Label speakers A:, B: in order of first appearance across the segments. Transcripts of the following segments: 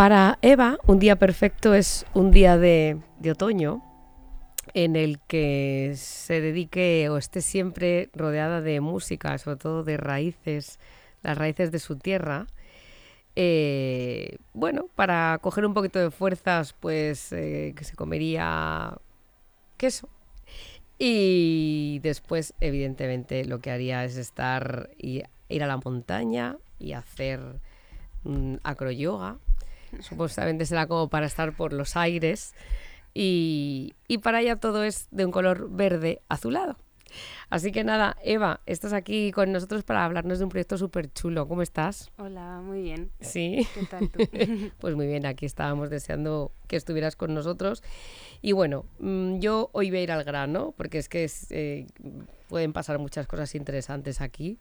A: Para Eva, un día perfecto es un día de, otoño en el que se dedique o esté siempre rodeada de música, sobre todo de raíces, las raíces de su tierra. Eh, bueno, para coger un poquito de fuerzas, pues eh, que se comería queso. Y después, evidentemente, lo que haría es estar y ir a la montaña y hacer mm, acroyoga. Supuestamente será como para estar por los aires. Y, y para ella todo es de un color verde azulado. Así que nada, Eva, estás aquí con nosotros para hablarnos de un proyecto súper chulo. ¿Cómo estás?
B: Hola, muy bien.
A: Sí.
B: ¿Qué tal tú?
A: pues muy bien, aquí estábamos deseando que estuvieras con nosotros. Y bueno, mm, yo hoy voy a ir al grano, porque es que es, eh, pueden pasar muchas cosas interesantes aquí.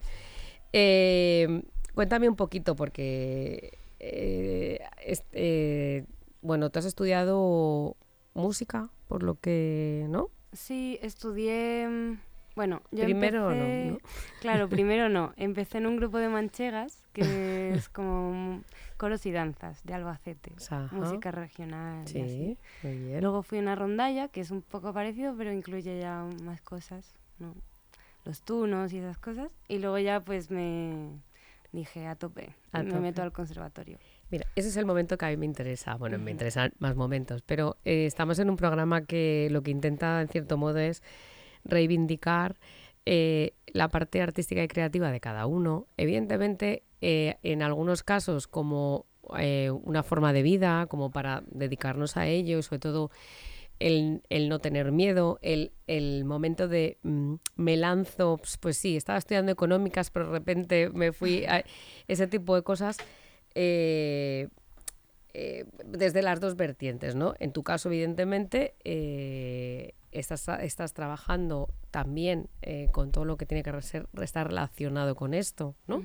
A: Eh, cuéntame un poquito, porque, eh, este, bueno, tú has estudiado música, por lo que, ¿no?
B: Sí, estudié... Bueno, yo
A: Primero no,
B: empecé-
A: ¿no?
B: Claro, primero no. Empecé en un grupo de manchegas, que es como coros y danzas de Albacete.
A: Ajá.
B: Música regional. y así.
A: Sí, muy bien.
B: Luego fui a una rondalla, que es un poco parecido, pero incluye ya más cosas, ¿no? Los tunos y esas cosas. Y luego ya pues me dije a tope,
A: A
B: me
A: tope.
B: meto al conservatorio.
A: Mira, ese es el momento que a mí me interesa. Bueno, me interesan más momentos, pero eh, estamos en un programa que lo que intenta, en cierto modo, es reivindicar eh, la parte artística y creativa de cada uno. Evidentemente, eh, en algunos casos como una forma de vida, como para dedicarnos a ello, y sobre todo el, el no tener miedo, el, el momento de mm, me lanzo, pues, pues sí, estaba estudiando económicas, pero de repente me fui a ese tipo de cosas. eh, eh, desde las dos vertientes, ¿no? En tu caso, evidentemente, eh, estás, estás trabajando también eh, con todo lo que tiene que ser, estar relacionado con esto, ¿no?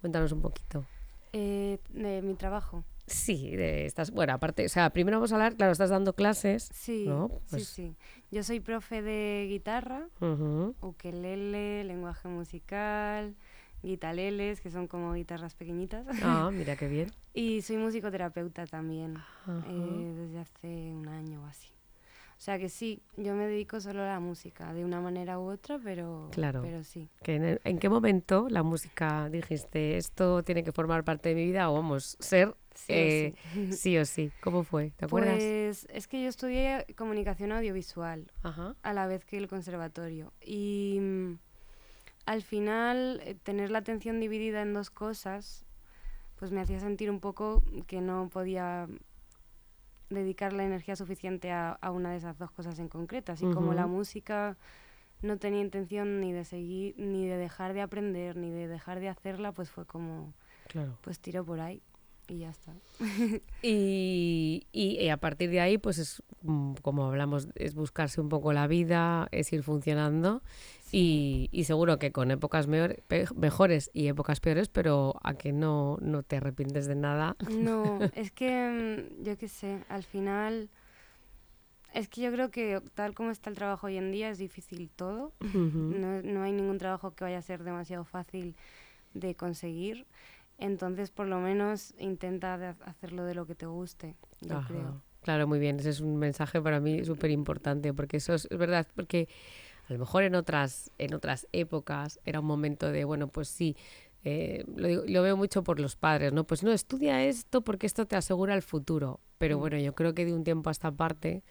A: Cuéntanos un poquito.
B: Eh, de mi trabajo.
A: Sí, de estas, bueno, aparte, o sea, primero vamos a hablar, claro, estás dando clases,
B: Sí,
A: ¿no?
B: sí,
A: Pues-
B: sí. Yo soy profe de guitarra,
A: Ujú,
B: ukelele, lenguaje musical, guitaleles, que son como guitarras pequeñitas.
A: Ah, mira qué bien.
B: y soy musicoterapeuta también, eh, desde hace un año o así. O sea que sí, yo me dedico solo a la música, de una manera u otra, pero,
A: Claro.
B: pero sí.
A: Que en, el- ¿En qué momento la música dijiste, esto tiene que formar parte de mi vida o vamos, ser
B: Sí o
A: eh,
B: sí.
A: sí o sí? ¿Cómo fue? ¿Te acuerdas?
B: Pues es que yo estudié comunicación audiovisual
A: Ajá.
B: a la vez que el conservatorio. Y mm, al final, eh, tener la atención dividida en dos cosas, pues me hacía sentir un poco que no podía dedicar la energía suficiente a, a una de esas dos cosas en concreto. Así como la música no tenía intención ni de seguir, ni de dejar de aprender, ni de dejar de hacerla, pues fue como,
A: Claro.
B: pues tiro por ahí y ya está.
A: Y, y- y a partir de ahí, pues es mm, como hablamos, es buscarse un poco la vida, es ir funcionando y, y seguro que con épocas meor- pe- mejores y épocas peores, pero a que no, no te arrepientes de nada.
B: No, es que mm, yo qué sé, al final es que yo creo que tal como está el trabajo hoy en día es difícil todo.
A: Ujú.
B: No, no hay ningún trabajo que vaya a ser demasiado fácil de conseguir. Entonces, por lo menos intenta de ha- hacerlo de lo que te guste, yo
A: Ajá.
B: creo.
A: Claro, muy bien. Ese es un mensaje para mí súper importante, porque eso es, es verdad, porque a lo mejor en otras, en otras épocas era un momento de, bueno, pues sí, eh, lo, digo- lo veo mucho por los padres, ¿no? Pues no, estudia esto porque esto te asegura el futuro. Pero
B: Mm.
A: bueno, yo creo que de un tiempo a esta parte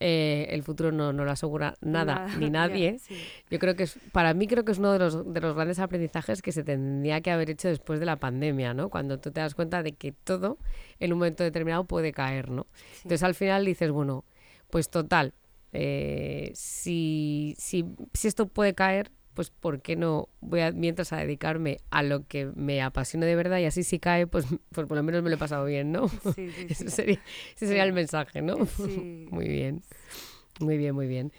A: eh, el futuro no, no lo asegura nada, ni nadie.
B: sí.
A: Yo creo que es, para mí creo que es uno de los, de los grandes aprendizajes que se tendría que haber hecho después de la pandemia, ¿no? Cuando tú te das cuenta de que todo en un momento determinado puede caer, ¿no?
B: Sí.
A: Entonces al final dices, bueno, pues total, eh, si, si, si esto puede caer, pues ¿por qué no voy a, mientras a dedicarme a lo que me apasiona de verdad y así si cae, pues, pues por lo menos me lo he pasado bien, ¿no?
B: Sí, sí,
A: Ese
B: sí.
A: sería, ese sería el mensaje, ¿no? Muy bien, muy bien, muy bien.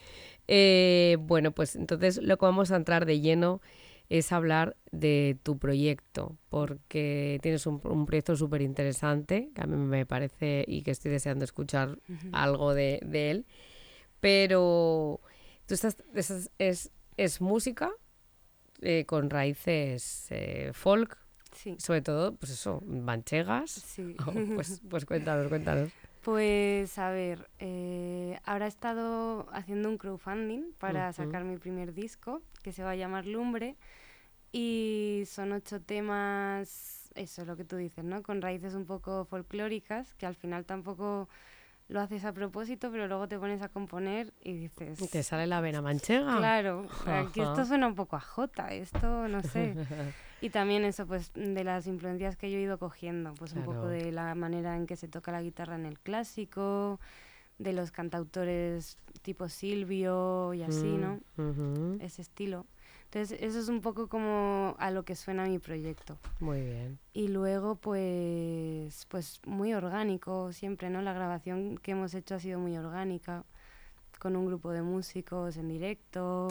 A: Eh, bueno, pues entonces lo que vamos a entrar de lleno es hablar de tu proyecto, porque tienes un, un proyecto súper interesante, que a mí me parece y que estoy deseando escuchar algo de, de él, pero tú estás, es, es, es música eh, con raíces eh, folk,
B: Sí.
A: Sobre todo, pues eso, manchegas.
B: Sí.
A: Oh, pues, pues cuéntanos, cuéntanos.
B: Pues a ver, eh, ahora he estado haciendo un crowdfunding para sacar mi primer disco, que se va a llamar Lumbre, y son ocho temas, eso es lo que tú dices, ¿no? Con raíces un poco folclóricas, que al final tampoco lo haces a propósito, pero luego te pones a componer y dices...
A: Te sale la vena manchega.
B: Claro, aquí esto suena un poco a Jota, esto no sé. Y también eso, pues, de las influencias que yo he ido cogiendo, pues un poco de la manera en que se toca la guitarra en el clásico, de los cantautores tipo Silvio y así, ¿no?
A: Mm.
B: Ese estilo. Entonces, eso es un poco como a lo que suena mi proyecto.
A: Muy bien.
B: Y luego, pues, pues muy orgánico siempre, ¿no? La grabación que hemos hecho ha sido muy orgánica, con un grupo de músicos en directo,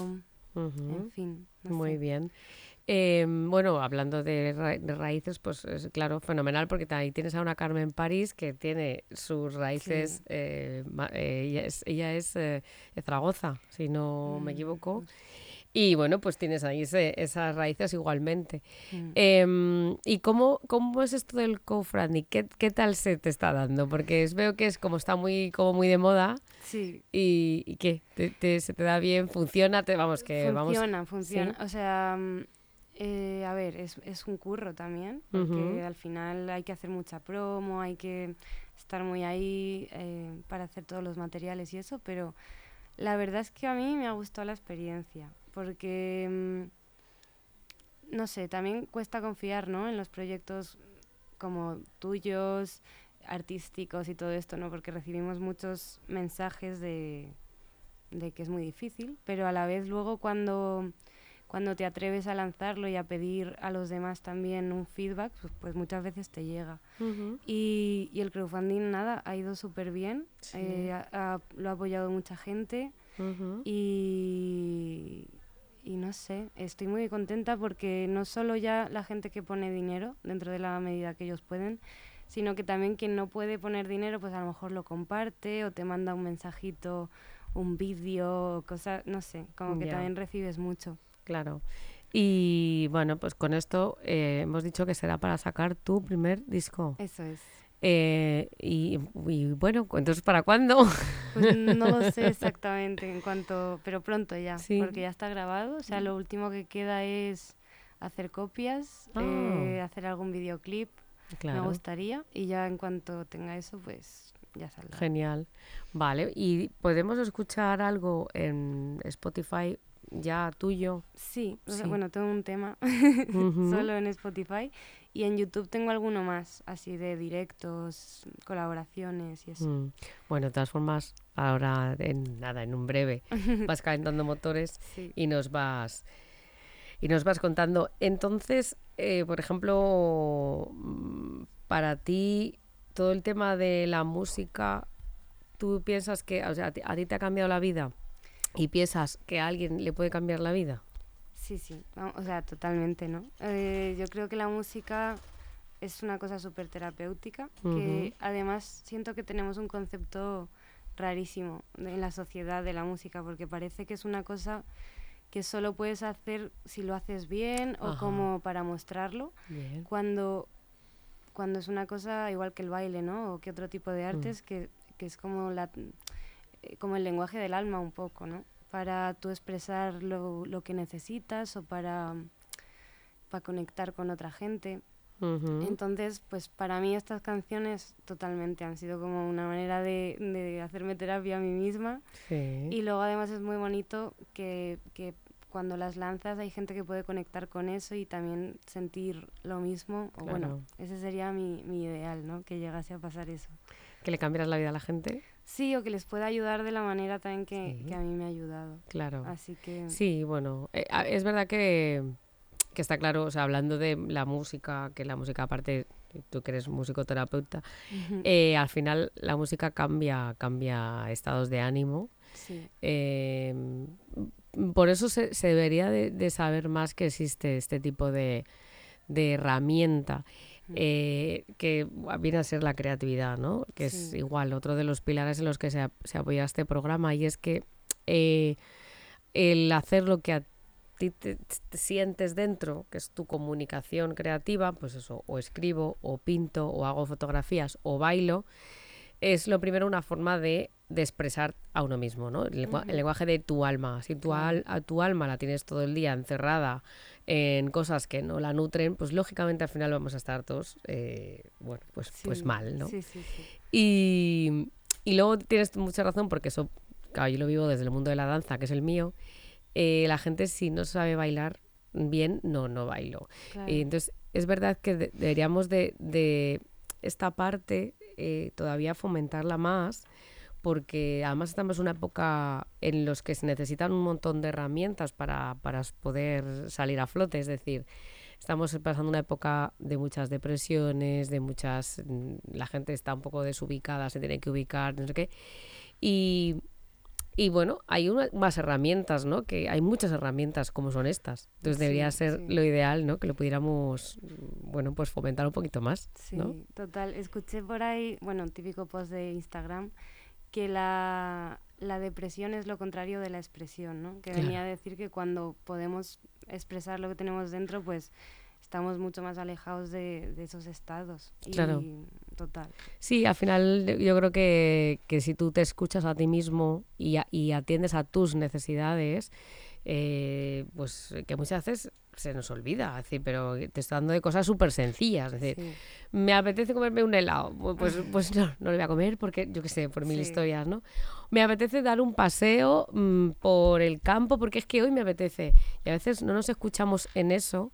B: en fin. no
A: Muy
B: sé.
A: bien. Eh, bueno, hablando de, ra- de raíces, pues es claro, fenomenal, porque ahí tienes a una Carmen París que tiene sus raíces,
B: Sí.
A: eh, eh, ella es, ella es eh, de Zaragoza, si no me
B: Mm,
A: equivoco. Y bueno, pues tienes ahí ese- esas raíces igualmente.
B: Mm.
A: Em, ¿Y cómo, cómo es esto del co-funding? ¿Qué, ¿Qué tal se te está dando? Porque es- veo que es como está muy, como muy de moda.
B: Sí,
A: ¿Y, y qué? ¿Te, te- se te da bien? ¿Funciona? Te, vamos, que vamos...
B: funciona, funciona. O sea, mm, eh, a ver, es, es un curro también, porque al final hay que hacer mucha promo, hay que estar muy ahí eh, para hacer todos los materiales y eso, pero la verdad es que a mí me ha gustado la experiencia, porque, mm, no sé, también cuesta confiar, ¿no? En los proyectos como tuyos, artísticos y todo esto, ¿no? Porque recibimos muchos mensajes de, de que es muy difícil, pero a la vez luego cuando, cuando te atreves a lanzarlo y a pedir a los demás también un feedback, pues, pues muchas veces te llega. Y, y el crowdfunding, nada, ha ido súper bien,
A: Sí.
B: eh, ha- ha- lo ha apoyado mucha gente y, y no sé, estoy muy contenta porque no solo ya la gente que pone dinero dentro de la medida que ellos pueden, sino que también quien no puede poner dinero, pues a lo mejor lo comparte o te manda un mensajito, un vídeo, cosas, no sé, como que también recibes mucho.
A: Claro. Y bueno, pues con esto eh, hemos dicho que será para sacar tu primer disco.
B: Eso es.
A: Eh, y, y bueno, entonces ¿para cuándo?
B: Pues no lo sé exactamente en cuanto, pero pronto ya,
A: Sí.
B: porque ya está grabado. O sea, lo último que queda es hacer copias,
A: Ah.
B: eh, hacer algún videoclip, me gustaría, y ya en cuanto tenga eso, pues ya saldrá.
A: genial. Vale, ¿y podemos escuchar algo en Spotify ya tuyo?
B: Sí, o sea, bueno, tengo un tema solo en Spotify y en YouTube tengo alguno más, así de directos, colaboraciones y eso.
A: Mm. Bueno, de todas formas, ahora en nada, en un breve, vas calentando motores
B: Sí.
A: y nos vas y nos vas contando. Entonces, eh, por ejemplo, mm, para ti todo el tema de la música, ¿tú piensas que, o sea, a ti te ha cambiado la vida y piensas que a alguien le puede cambiar la vida?
B: Sí, sí, o sea, totalmente, ¿no? Eh, yo creo que la música es una cosa súper terapéutica, que además siento que tenemos un concepto rarísimo en la sociedad de la música, porque parece que es una cosa que solo puedes hacer si lo haces bien o como para mostrarlo,
A: Bien.
B: cuando, cuando es una cosa igual que el baile, ¿no? O que otro tipo
A: Mm.
B: de artes, que, que es como, la, eh, como el lenguaje del alma un poco, ¿no? Para tú expresar lo, lo que necesitas o para, para conectar con otra gente.
A: Ujú.
B: Entonces, pues para mí estas canciones totalmente han sido como una manera de, de hacerme terapia a mí misma.
A: Sí.
B: Y luego además es muy bonito que, que cuando las lanzas hay gente que puede conectar con eso y también sentir lo mismo. O
A: Claro.
B: bueno, ese sería mi, mi ideal, ¿no? Que llegase a pasar eso.
A: ¿Que le cambiarás la vida a la gente?
B: Sí, o que les pueda ayudar de la manera también que,
A: Sí.
B: que a mí me ha ayudado.
A: Claro.
B: Así que
A: Sí, bueno, eh, es verdad que, que está claro, o sea, hablando de la música, que la música aparte, tú que eres musicoterapeuta, eh, al final la música cambia, cambia estados de ánimo.
B: sí,
A: eh, m- por eso se, se debería de, de saber más que existe este tipo de, de herramienta. Eh, que viene a ser la creatividad, ¿no? Que es igual otro de los pilares en los que se, ap- se apoya este programa y es que eh, el hacer lo que a ti te, te sientes dentro, que es tu comunicación creativa, pues eso, o escribo, o pinto, o hago fotografías, o bailo, es lo primero una forma de, de expresar a uno mismo, ¿no? El, lengua- el
B: Ujú.
A: lenguaje de tu alma. Si tu, al- a tu alma la tienes todo el día encerrada en cosas que no la nutren, pues lógicamente al final vamos a estar todos, eh, bueno, pues, pues mal, ¿no?
B: Sí, sí, sí.
A: Y, y luego tienes mucha razón porque eso, claro, yo lo vivo desde el mundo de la danza, que es el mío. eh, la gente si no sabe bailar bien, no, no bailo.
B: Claro.
A: Y entonces es verdad que de- deberíamos de, de esta parte eh, todavía fomentarla más porque además estamos en una época en los que se necesitan un montón de herramientas para, para poder salir a flote. Es decir, estamos pasando una época de muchas depresiones, de muchas... mm, La gente está un poco desubicada, se tiene que ubicar, no sé qué. Y, y bueno, hay una- más herramientas, ¿no? Que hay muchas herramientas como son estas. Entonces debería ser
B: sí.
A: lo ideal, ¿no? Que lo pudiéramos, mm, bueno, pues fomentar un poquito más,
B: Sí,
A: ¿no?
B: total. Escuché por ahí, bueno, un típico post de Instagram, que la, la depresión es lo contrario de la expresión, ¿no? Que venía a decir que cuando podemos expresar lo que tenemos dentro, pues estamos mucho más alejados de, de esos estados.
A: Claro.
B: Total.
A: Sí, al final yo- creo que, que si tú te escuchas a ti mismo y, a- y atiendes a tus necesidades, eh, pues que muchas veces se nos olvida, es decir, pero te estoy dando de cosas súper sencillas, es decir,
B: Sí,
A: me apetece comerme un helado, pues, pues no, no lo voy a comer porque, yo qué sé, por mil
B: Sí.
A: historias, ¿no? Me apetece dar un paseo mm, por el campo porque es que hoy me apetece. Y a veces no nos escuchamos en eso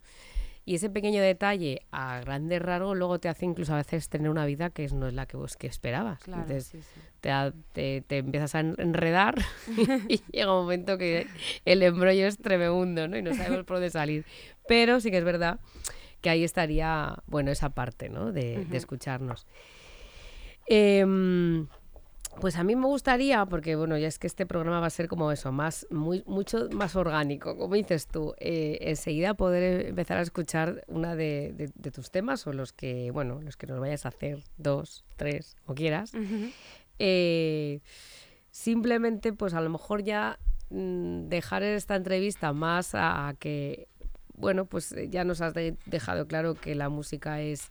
A: y ese pequeño detalle a grandes rasgos luego te hace incluso a veces tener una vida que no es la que vos que esperabas.
B: claro,
A: Entonces
B: sí, sí.
A: te, te, te empiezas a en- enredar y llega un momento que el embrollo es tremendo ¿no? y no sabemos por dónde salir. Pero sí que es verdad que ahí estaría, bueno, esa parte ¿no? de, escucharnos. Em, pues a mí me gustaría, porque bueno, ya es que este programa va a ser como eso, más, muy, mucho más orgánico, como dices tú, eh, enseguida poder empezar a escuchar una de, de- de tus temas o los que, bueno, los que nos vayas a hacer, dos, tres, o quieras. Eh, simplemente, pues a lo mejor ya mm, dejar esta entrevista más a, a que, bueno, pues ya nos has de- dejado claro que la música es...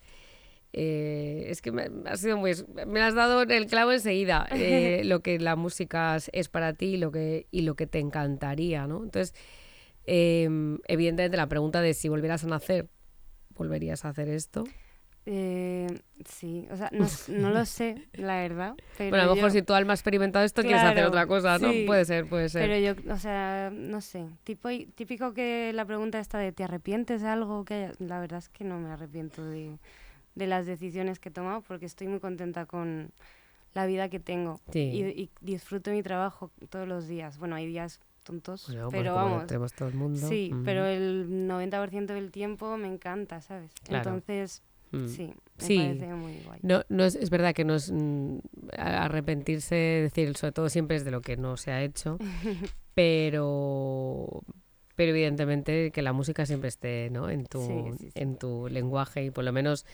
A: eh, es que me, has sido muy, me has dado en el clavo enseguida eh, lo que la música es, para ti y lo que, y lo que te encantaría, ¿no? Entonces, em, evidentemente la pregunta de si volvieras a nacer, ¿volverías a hacer esto?
B: Eh, sí, o sea, no, no lo sé, la verdad. Pero
A: Bueno, a lo mejor
B: yo-
A: si tu alma ha experimentado esto, quieres hacer otra cosa, ¿no?
B: sí.
A: Puede ser, puede ser.
B: Pero yo, o sea, no sé, tipo, típico que la pregunta está de ¿te arrepientes de algo? que hayas-?". La verdad es que no me arrepiento de, de las decisiones que he tomado porque estoy muy contenta con la vida que tengo
A: Sí.
B: y, y disfruto mi trabajo todos los días. Bueno, hay días tontos,
A: pues
B: pero vamos.
A: tenemos todo el mundo.
B: Sí,
A: mm,
B: pero el 90% del tiempo me encanta, ¿sabes?
A: Claro.
B: Entonces,
A: mm.
B: sí, me
A: Sí.
B: parece muy guay.
A: No, no es, es verdad que no es mm, arrepentirse, decir, sobre todo siempre es de lo que no se ha hecho, pero pero evidentemente que la música siempre esté ¿no? en, tu,
B: sí.
A: en tu lenguaje y por lo menos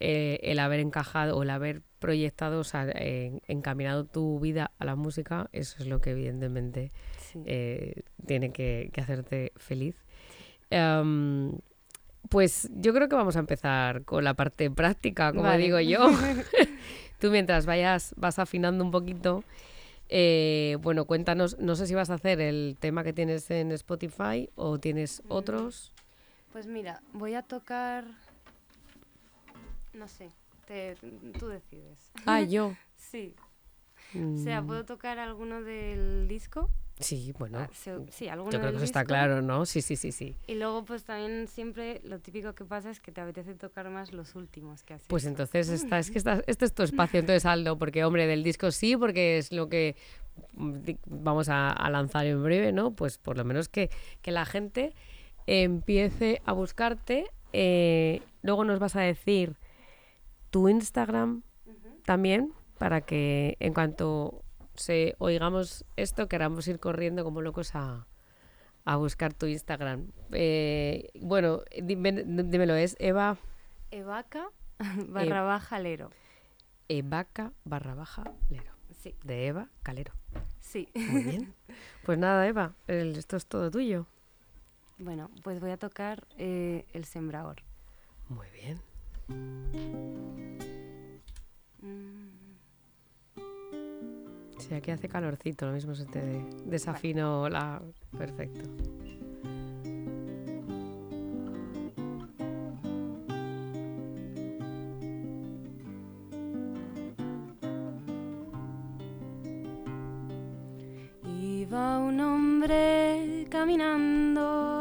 A: eh, el haber encajado o el haber proyectado, o sea, en- encaminado tu vida a la música, eso es lo que evidentemente
B: Sí.
A: eh, tiene que, que hacerte feliz. Em, pues yo creo que vamos a empezar con la parte práctica, como
B: Vale.
A: digo yo. Tú mientras vayas, vas afinando un poquito, eh, bueno, cuéntanos, no sé si vas a hacer el tema que tienes en Spotify o tienes
B: Mm.
A: otros.
B: Pues mira, voy a tocar. No sé, te- tú decides.
A: Ah, yo.
B: Sí. O sea,
A: Mm,
B: puedo tocar alguno del disco.
A: Sí, bueno.
B: Ah, se- sí, alguno
A: Yo creo
B: del
A: que eso está claro, ¿no? Sí, sí, sí, sí.
B: Y luego, pues también siempre lo típico que pasa es que te apetece tocar más los últimos que has
A: Pues
B: hecho.
A: entonces esta, es que esta- este es tu espacio, entonces Aldo, porque hombre, del disco sí, porque es lo que mm, vamos a, a lanzar en breve, ¿no? Pues por lo menos que, que la gente empiece a buscarte. eh, luego nos vas a decir tu Instagram también, para que en cuanto se oigamos esto, queramos ir corriendo como locos a, a buscar tu Instagram. Eh, bueno, dime- dímelo, es Eva...
B: Evaca barra baja lero.
A: Evaca barra baja Lero.
B: Sí,
A: De Eva Calero.
B: sí.
A: Muy bien. Pues nada, Eva, el- esto es todo tuyo.
B: Bueno, pues voy a tocar eh, El Sembrador.
A: Muy bien.
B: Mm.
A: Sí, aquí hace calorcito, lo mismo se te desafino la... Perfecto.
B: Iba un hombre caminando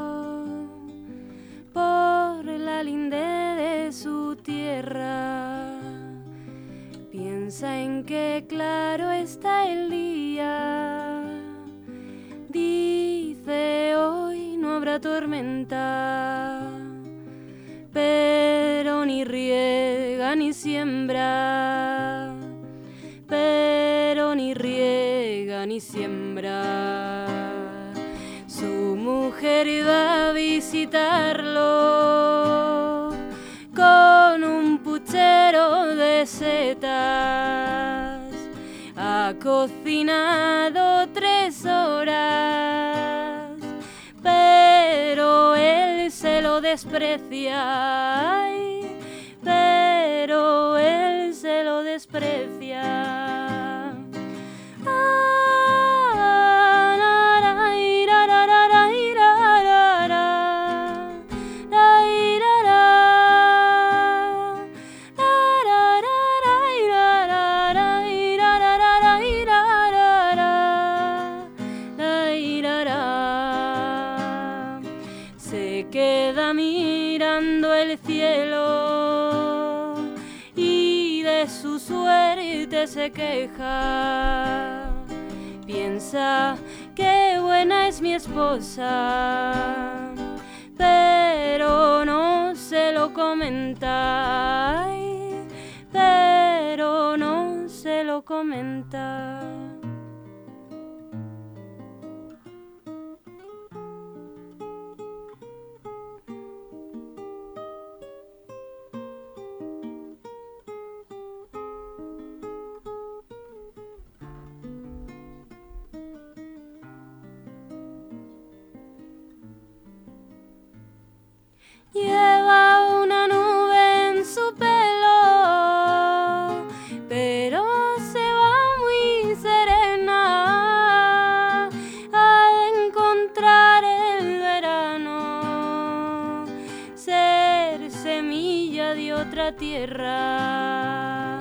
B: que claro está el día. Dice hoy no habrá tormenta, pero ni riega ni siembra pero ni riega ni siembra. Su mujer iba a visitarlo cocinado tres horas, pero él se lo desprecia. pero él se lo desprecia. Se queja. Piensa que buena es mi esposa, pero no se lo comenta. pero no se lo comenta. Tierra,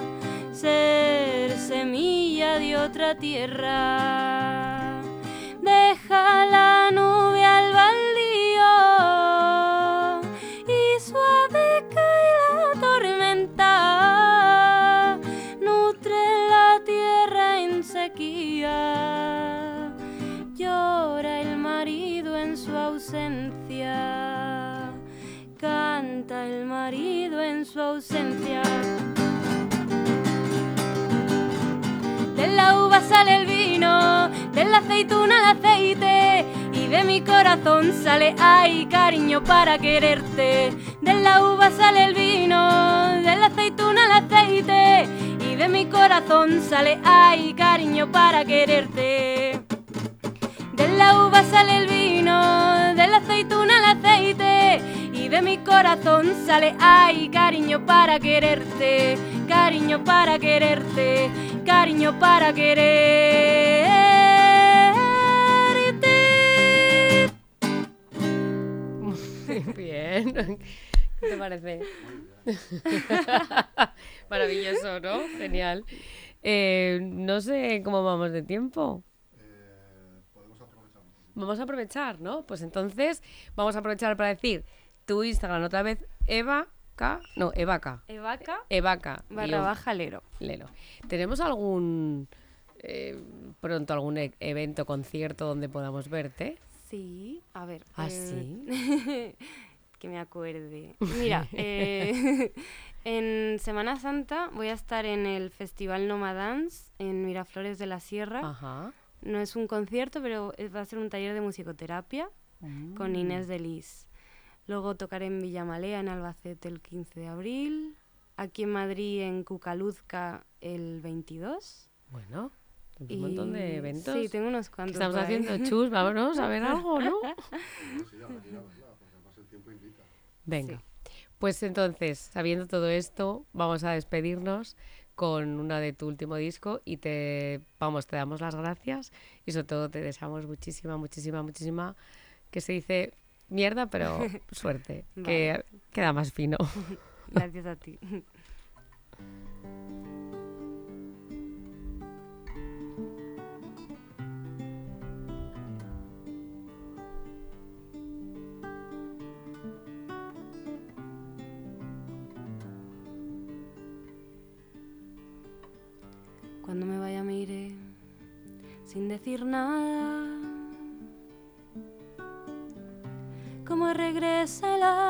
B: ser semilla de otra tierra. Sale el vino, de la aceituna el aceite y de mi corazón sale ay cariño para quererte. De la uva sale el vino, de la aceituna el aceite y de mi corazón sale ay cariño para quererte. De la uva sale el vino, de la aceituna el aceite y de mi corazón sale ay cariño para quererte, cariño para quererte, cariño para quererte.
A: Muy bien. ¿Qué te parece? Maravilloso, ¿no? Genial. Eh, no sé cómo vamos de tiempo. Vamos a aprovechar, ¿no? Pues entonces vamos a aprovechar para decir tu Instagram otra vez, Eva K. No, Evaca.
B: Evaca
A: Evaca.
B: barra baja lero.
A: Lelo. ¿Tenemos algún eh, pronto algún e- evento, concierto donde podamos verte?
B: Sí, a ver.
A: ¿Ah,
B: eh, que me acuerde. Mira, eh, en Semana Santa voy a estar en el Festival Nomadance en Miraflores de la Sierra.
A: Ajá.
B: No es un concierto, pero va a ser un taller de musicoterapia con Inés de Lis. Luego tocaré en Villamalea, en Albacete, el 15 de abril. Aquí en Madrid, en Cucaluzca, el 22.
A: Bueno, Un montón de eventos.
B: Sí, tengo unos
A: ¿Qué
B: cuantos.
A: estamos haciendo? Chus, vámonos a ver algo, ¿no? Venga. Pues entonces, sabiendo todo esto, vamos a despedirnos con una de tu último disco y te vamos, te damos las gracias y sobre todo te deseamos muchísima, muchísima, muchísima que se dice mierda, pero suerte, que queda más fino.
B: Gracias a ti. Cuando me vaya me iré sin decir nada. Como regresa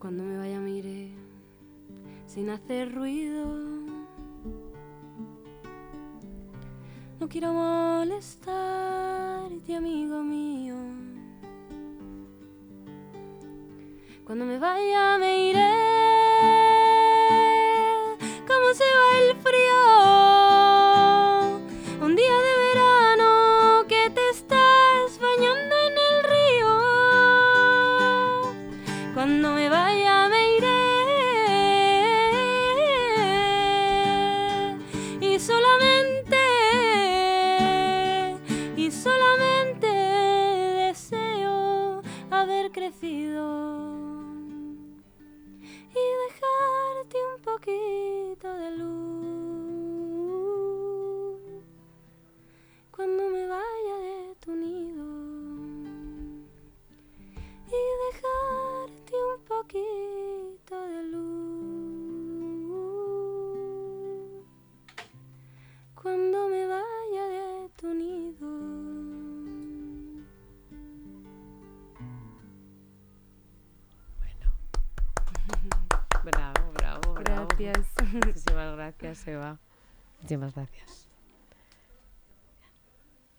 B: Cuando me vaya me iré sin hacer ruido. No quiero molestarte, amigo mío. Cuando me vaya me iré. Haber crecido
A: Gracias, Eva. Muchísimas gracias.